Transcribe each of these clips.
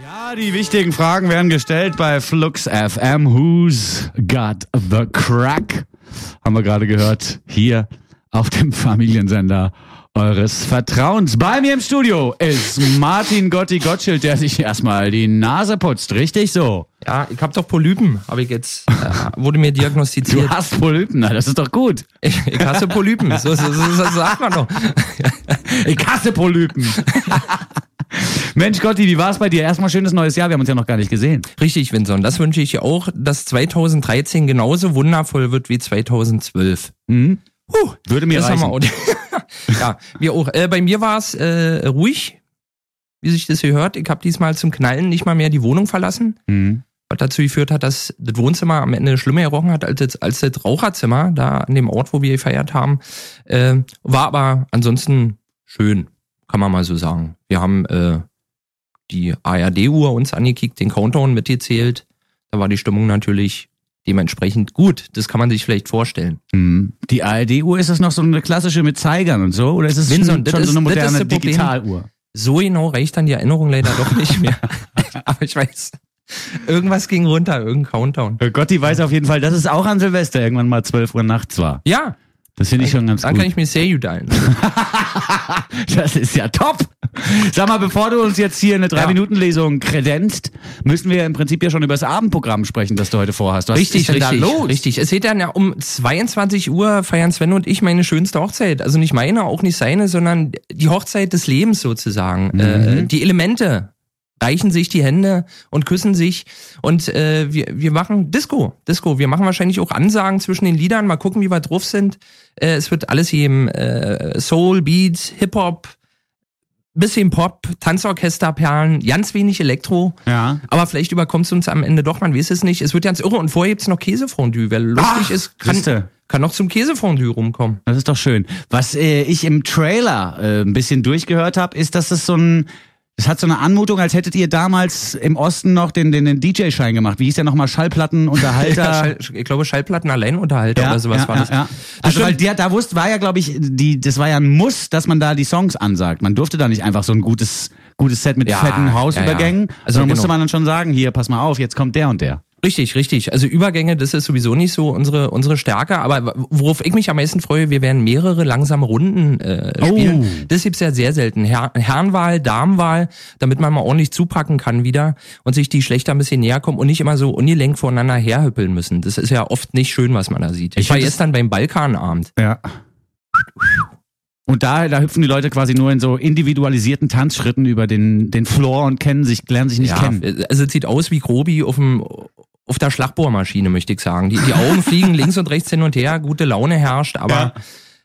Ja, die wichtigen Fragen werden gestellt bei Flux FM. Who's got the crack? Haben wir gerade gehört. Hier auf dem Familiensender eures Vertrauens. Bei mir im Studio ist Martin Gotti Gottschild, der sich erstmal die Nase putzt. Richtig so. Ja, ich habe doch Polypen, habe ich jetzt, äh, wurde mir diagnostiziert. Du hast Polypen, na, das ist doch gut. Ich, ich hasse Polypen, so, so, so, so sagt man doch. Ich hasse Polypen. Mensch Gotti, wie war es bei dir? Erstmal schönes neues Jahr, wir haben uns ja noch gar nicht gesehen. Richtig, Vinson, das wünsche ich dir auch, dass 2013 genauso wundervoll wird wie 2012. Mhm. Puh, Würde mir das haben reichen. wir auch. ja, wir auch. Äh, bei mir war es äh, ruhig, wie sich das hier hört. Ich habe diesmal zum Knallen nicht mal mehr die Wohnung verlassen. Mhm. was dazu geführt hat, dass das Wohnzimmer am Ende schlimmer gerochen hat als das, als das Raucherzimmer, da an dem Ort, wo wir gefeiert haben. Äh, war aber ansonsten schön, kann man mal so sagen. Wir haben äh, die ARD-Uhr uns angekickt, den Countdown mitgezählt. Da war die Stimmung natürlich dementsprechend gut. Das kann man sich vielleicht vorstellen. Mhm. Die ARD-Uhr, ist das noch so eine klassische mit Zeigern und so? Oder ist es Vincent, schon, schon so eine moderne. Digitaluhr? So genau reicht dann die Erinnerung leider doch nicht mehr. aber ich weiß, irgendwas ging runter, irgendein Countdown. Gotti weiß auf jeden Fall, dass es auch an Silvester irgendwann mal 12 Uhr nachts war. Ja, Das finde ich schon ganz dann gut. kann ich mir sehr gut ein. Das ist ja top. Sag mal, bevor du uns jetzt hier eine Drei-Minuten-Lesung kredenzt, müssen wir im Prinzip ja schon über das Abendprogramm sprechen, das du heute vorhast. Was Richtig, ist richtig, da los? richtig. Es geht dann ja um 22 Uhr feiern Sven und ich meine schönste Hochzeit. Also nicht meine, auch nicht seine, sondern die Hochzeit des Lebens sozusagen. Mhm. Äh, die Elemente reichen sich die Hände und küssen sich und äh, wir, wir machen Disco, Disco. Wir machen wahrscheinlich auch Ansagen zwischen den Liedern, mal gucken, wie wir drauf sind. Äh, es wird alles geben, äh, Soul, Beats, Hip-Hop, bisschen Pop, Tanzorchesterperlen, ganz wenig Elektro. Ja. Aber vielleicht überkommt es uns am Ende doch, man weiß es nicht. Es wird ganz irre und vorher gibt's noch Käsefondue. Wer lustig Ach, ist, kann, siehste. kann noch zum Käsefondue rumkommen. Das ist doch schön. Was äh, ich im Trailer äh, ein bisschen durchgehört habe, ist, dass es so ein es hat so eine Anmutung, als hättet ihr damals im Osten noch den, den, den DJ-Schein gemacht. Wie hieß der nochmal? Schallplattenunterhalter? Ja, Schall, ich glaube, Schallplattenalleinunterhalter oder sowas ja, war ja, das. Ja. Das Also weil der, da wusste, war ja, glaube ich, die, das war ja ein Muss, dass man da die Songs ansagt. Man durfte da nicht einfach so ein gutes, gutes Set mit Ja, fetten Hausübergängen. ja, ja. Also Also sondern musste genau. man dann schon sagen, hier, pass mal auf, jetzt kommt der und der. Richtig, richtig. Also Übergänge, das ist sowieso nicht so unsere unsere Stärke. Aber worauf ich mich am meisten freue, wir werden mehrere langsame Runden äh, spielen. Oh. Das gibt's ja sehr selten. Herr, Herrenwahl, Damenwahl, damit man mal ordentlich zupacken kann wieder und sich die Schlechter ein bisschen näher kommen und nicht immer so ungelenk voneinander herhüppeln müssen. Das ist ja oft nicht schön, was man da sieht. Ich, Ich war gestern beim Balkanabend. Ja. Und da, da hüpfen die Leute quasi nur in so individualisierten Tanzschritten über den, den Floor und kennen sich, lernen sich nicht Ja, kennen. also es sieht aus wie Grobi auf dem auf der Schlagbohrmaschine, möchte ich sagen. Die, die Augen fliegen links und rechts hin und her, gute Laune herrscht, aber Ja.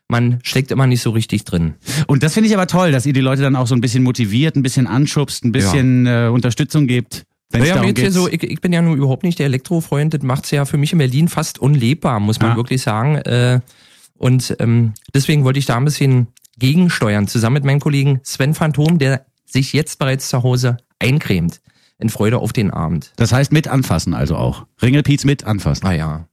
man steckt immer nicht so richtig drin. Und das finde ich aber toll, dass ihr die Leute dann auch so ein bisschen motiviert, ein bisschen anschubst, ein bisschen äh, Unterstützung gebt. Es Ja, ja so, ich, ich bin ja nun überhaupt nicht der Elektrofreund, das macht's ja für mich in Berlin fast unlebbar, muss man Ja. wirklich sagen. Äh, Und ähm, deswegen wollte ich da ein bisschen gegensteuern, zusammen mit meinem Kollegen Sven Phantom, der sich jetzt bereits zu Hause eincremt. In Freude auf den Abend. Das heißt mit anfassen also auch. Ringelpiez mit anfassen. Naja.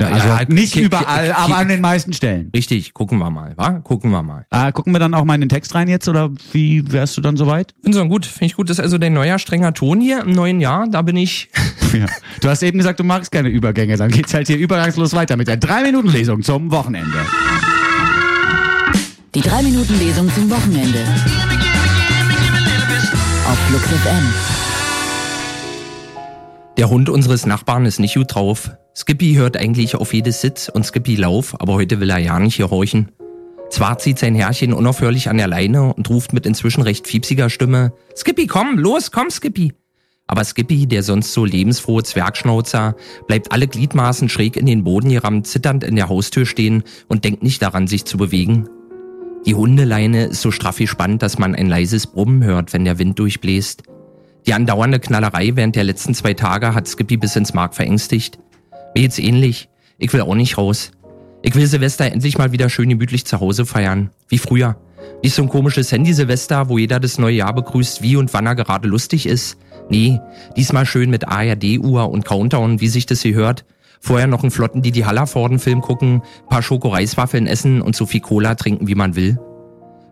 Ja, also Ja, nicht überall, aber an den meisten Stellen. Richtig, gucken wir mal, wa? Gucken wir mal. Ah, gucken wir dann auch mal in den Text rein jetzt oder wie wärst du dann soweit? Bin so gut, finde ich gut. Das ist also dein neuer strenger Ton hier im neuen Jahr. Da bin ich. Ja. Du hast eben gesagt, du magst keine Übergänge. Dann geht's halt hier übergangslos weiter mit der 3-Minuten-Lesung zum Wochenende. Die 3-Minuten-Lesung zum Wochenende. Auf Flux FM. Der Hund unseres Nachbarn ist nicht gut drauf. Skippy hört eigentlich auf jedes Sitz und Skippy Lauf, aber heute will er ja nicht gehorchen. Zwar zieht sein Herrchen unaufhörlich an der Leine und ruft mit inzwischen recht fiepsiger Stimme, Skippy, komm, los, komm, Skippy. Aber Skippy, der sonst so lebensfrohe Zwergschnauzer, bleibt alle Gliedmaßen schräg in den Boden gerammt, zitternd in der Haustür stehen und denkt nicht daran, sich zu bewegen. Die Hundeleine ist so straff gespannt, dass man ein leises Brummen hört, wenn der Wind durchbläst. Die andauernde Knallerei während der letzten zwei Tage hat Skippy bis ins Mark verängstigt. Mir geht's ähnlich. Ich will auch nicht raus. Ich will Silvester endlich mal wieder schön gemütlich zu Hause feiern. Wie früher. Nicht so ein komisches Handy-Silvester, wo jeder das neue Jahr begrüßt, wie und wann er gerade lustig ist. Nee, diesmal schön mit ARD-Uhr und Countdown, wie sich das hier hört. Vorher noch einen flotten Didi Hallervorden-Film gucken, paar Schokoreiswaffeln essen und so viel Cola trinken, wie man will.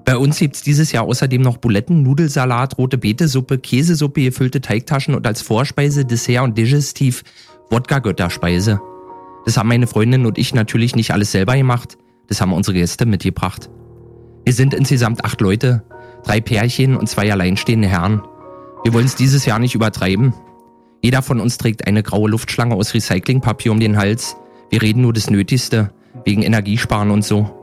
Bei uns gibt's dieses Jahr außerdem noch Buletten, Nudelsalat, rote Betesuppe, Käsesuppe, gefüllte Teigtaschen und als Vorspeise, Dessert und Digestiv Wodka-Götterspeise. Das haben meine Freundin und ich natürlich nicht alles selber gemacht. Das haben unsere Gäste mitgebracht. Wir sind insgesamt acht Leute, drei Pärchen und zwei alleinstehende Herren. Wir wollen es dieses Jahr nicht übertreiben. Jeder von uns trägt eine graue Luftschlange aus Recyclingpapier um den Hals. Wir reden nur das Nötigste, wegen Energiesparen und so.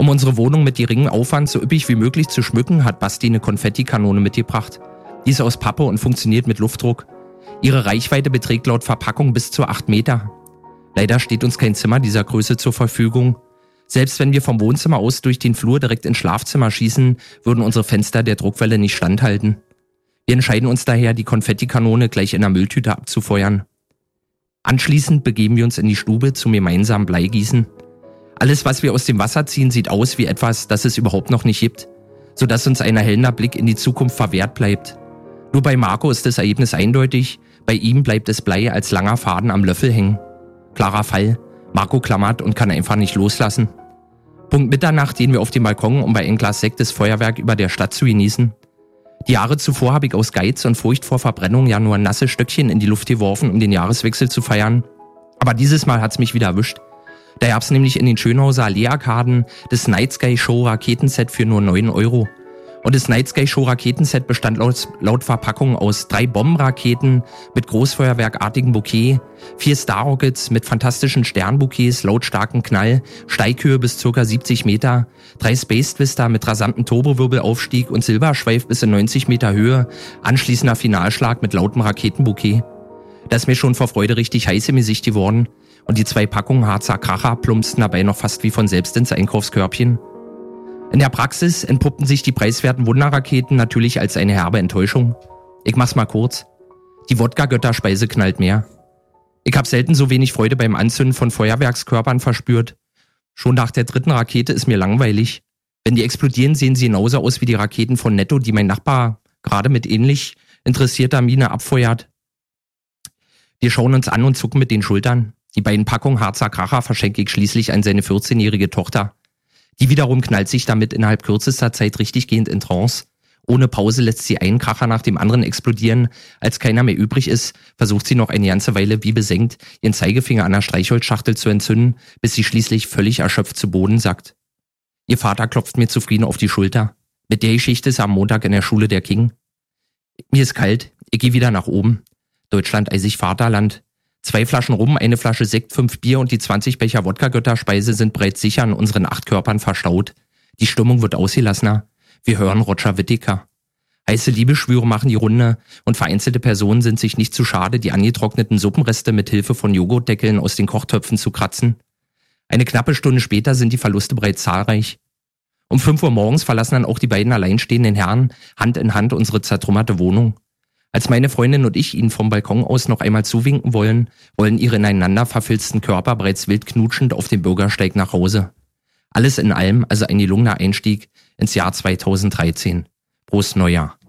Um unsere Wohnung mit geringem Aufwand so üppig wie möglich zu schmücken, hat Basti eine Konfettikanone mitgebracht. Die ist aus Pappe und funktioniert mit Luftdruck. Ihre Reichweite beträgt laut Verpackung bis zu acht Meter. Leider steht uns kein Zimmer dieser Größe zur Verfügung. Selbst wenn wir vom Wohnzimmer aus durch den Flur direkt ins Schlafzimmer schießen, würden unsere Fenster der Druckwelle nicht standhalten. Wir entscheiden uns daher, die Konfettikanone gleich in der Mülltüte abzufeuern. Anschließend begeben wir uns in die Stube zum gemeinsamen Bleigießen. Alles, was wir aus dem Wasser ziehen, sieht aus wie etwas, das es überhaupt noch nicht gibt, sodass uns ein erhellender Blick in die Zukunft verwehrt bleibt. Nur bei Marco ist das Ergebnis eindeutig, bei ihm bleibt das Blei als langer Faden am Löffel hängen. Klarer Fall, Marco klammert und kann einfach nicht loslassen. Punkt Mitternacht gehen wir auf den Balkon, um bei ein Glas Sekt das Feuerwerk über der Stadt zu genießen. Die Jahre zuvor habe ich aus Geiz und Furcht vor Verbrennung ja nur nasse Stöckchen in die Luft geworfen, um den Jahreswechsel zu feiern. Aber dieses Mal hat's mich wieder erwischt. Da gab's nämlich in den Schönhauser Allee-Arkaden das Night Sky Show Raketenset für nur 9 Euro. Und das Night Sky Show Raketenset bestand laut, laut Verpackung aus drei Bombenraketen mit Großfeuerwerkartigem Bouquet, vier Star Rockets mit fantastischen Sternbouquets, lautstarken Knall, Steighöhe bis ca. 70 Meter, drei Space Twister mit rasantem Turbowirbelaufstieg und Silberschweif bis in 90 Meter Höhe, anschließender Finalschlag mit lautem Raketenbouquet. Da ist mir schon vor Freude richtig heiß im Gesicht geworden und die zwei Packungen Harzer Kracher plumpsten dabei noch fast wie von selbst ins Einkaufskörbchen. In der Praxis entpuppten sich die preiswerten Wunderraketen natürlich als eine herbe Enttäuschung. Ich mach's mal kurz. Die Wodka-Götterspeise knallt mehr. Ich hab selten so wenig Freude beim Anzünden von Feuerwerkskörpern verspürt. Schon nach der dritten Rakete ist mir langweilig. Wenn die explodieren, sehen sie genauso aus wie die Raketen von Netto, die mein Nachbar gerade mit ähnlich interessierter Miene abfeuert. Wir schauen uns an und zucken mit den Schultern. Die beiden Packungen Harzer Kracher verschenke ich schließlich an seine 14-jährige Tochter. Die wiederum knallt sich damit innerhalb kürzester Zeit richtiggehend in Trance. Ohne Pause lässt sie einen Kracher nach dem anderen explodieren. Als keiner mehr übrig ist, versucht sie noch eine ganze Weile wie besenkt, ihren Zeigefinger an der Streichholzschachtel zu entzünden, bis sie schließlich völlig erschöpft zu Boden sackt. Ihr Vater klopft mir zufrieden auf die Schulter. Mit der Geschichte ist er am Montag in der Schule der King. Mir ist kalt, ich gehe wieder nach oben. Deutschland eisig Vaterland. Zwei Flaschen Rum, eine Flasche Sekt, fünf Bier und die 20 Becher Wodka-Götterspeise sind bereits sicher an unseren acht Körpern verstaut. Die Stimmung wird ausgelassener. Wir hören Roger Whittaker. Heiße Liebeschwüre machen die Runde und vereinzelte Personen sind sich nicht zu schade, die angetrockneten Suppenreste mit Hilfe von Joghurtdeckeln aus den Kochtöpfen zu kratzen. Eine knappe Stunde später sind die Verluste bereits zahlreich. Um fünf Uhr morgens verlassen dann auch die beiden alleinstehenden Herren Hand in Hand unsere zertrümmerte Wohnung. Als meine Freundin und ich ihnen vom Balkon aus noch einmal zuwinken wollen, wollen ihre ineinander verfilzten Körper bereits wild knutschend auf dem Bürgersteig nach Hause. Alles in allem also ein gelungener Einstieg ins Jahr 2013. Prost Neujahr.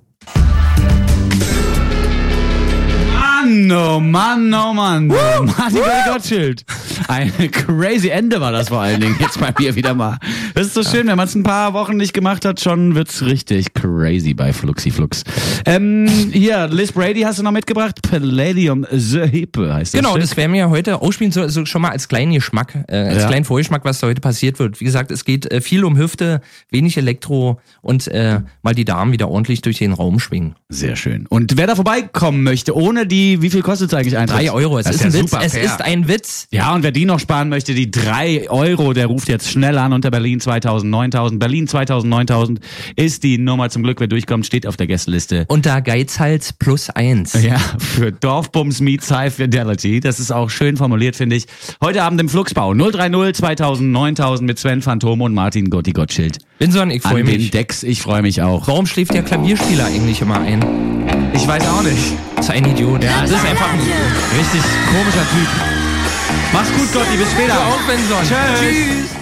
Mann, oh Mann, oh Mann. Oh, Martin Gottschild. Ein crazy Ende war das vor allen Dingen. Jetzt bei mir wieder mal. Das ist so schön, wenn man es ein paar Wochen nicht gemacht hat, schon wird's richtig crazy bei Fluxi Flux. Ähm, hier, Liz Brady hast du noch mitgebracht. Palladium the Hippe heißt das. Genau, Stück. das werden wir heute ausspielen, so, so schon mal als kleinen Geschmack, äh, als Ja. kleinen Vorgeschmack, was da heute passiert wird. Wie gesagt, es geht äh, viel um Hüfte, wenig Elektro und äh, mal die Damen wieder ordentlich durch den Raum schwingen. Sehr schön. Und wer da vorbeikommen möchte, ohne die, wie viel kostet es eigentlich Eintritt? Drei Euro, es Das ist, ja ein Witz, es ist ein Witz. Ja, und wer die noch sparen möchte, die drei Euro, der ruft jetzt schnell an unter Berlin 2000, 9000. Berlin 2000, 9000 ist die Nummer zum Glück. Wer durchkommt, steht auf der Gästeliste. Unter Geizhals plus eins. Ja, für Dorfbums Meets High Fidelity. Das ist auch schön formuliert, finde ich. Heute Abend im Fluxbau 030 2000, 9000 mit Sven Phantom und Martin Gotti Gottschild. Binson, ich freue An den mich. Decks, ich freue mich auch. Warum schläft der Klavierspieler eigentlich immer ein? Ich weiß auch nicht. Das ist ein Idiot. Ja, das ist einfach ein. Richtig komischer Typ. Mach's gut, Gotti, bis später. Auf, Benson. Tschüss. Tschüss.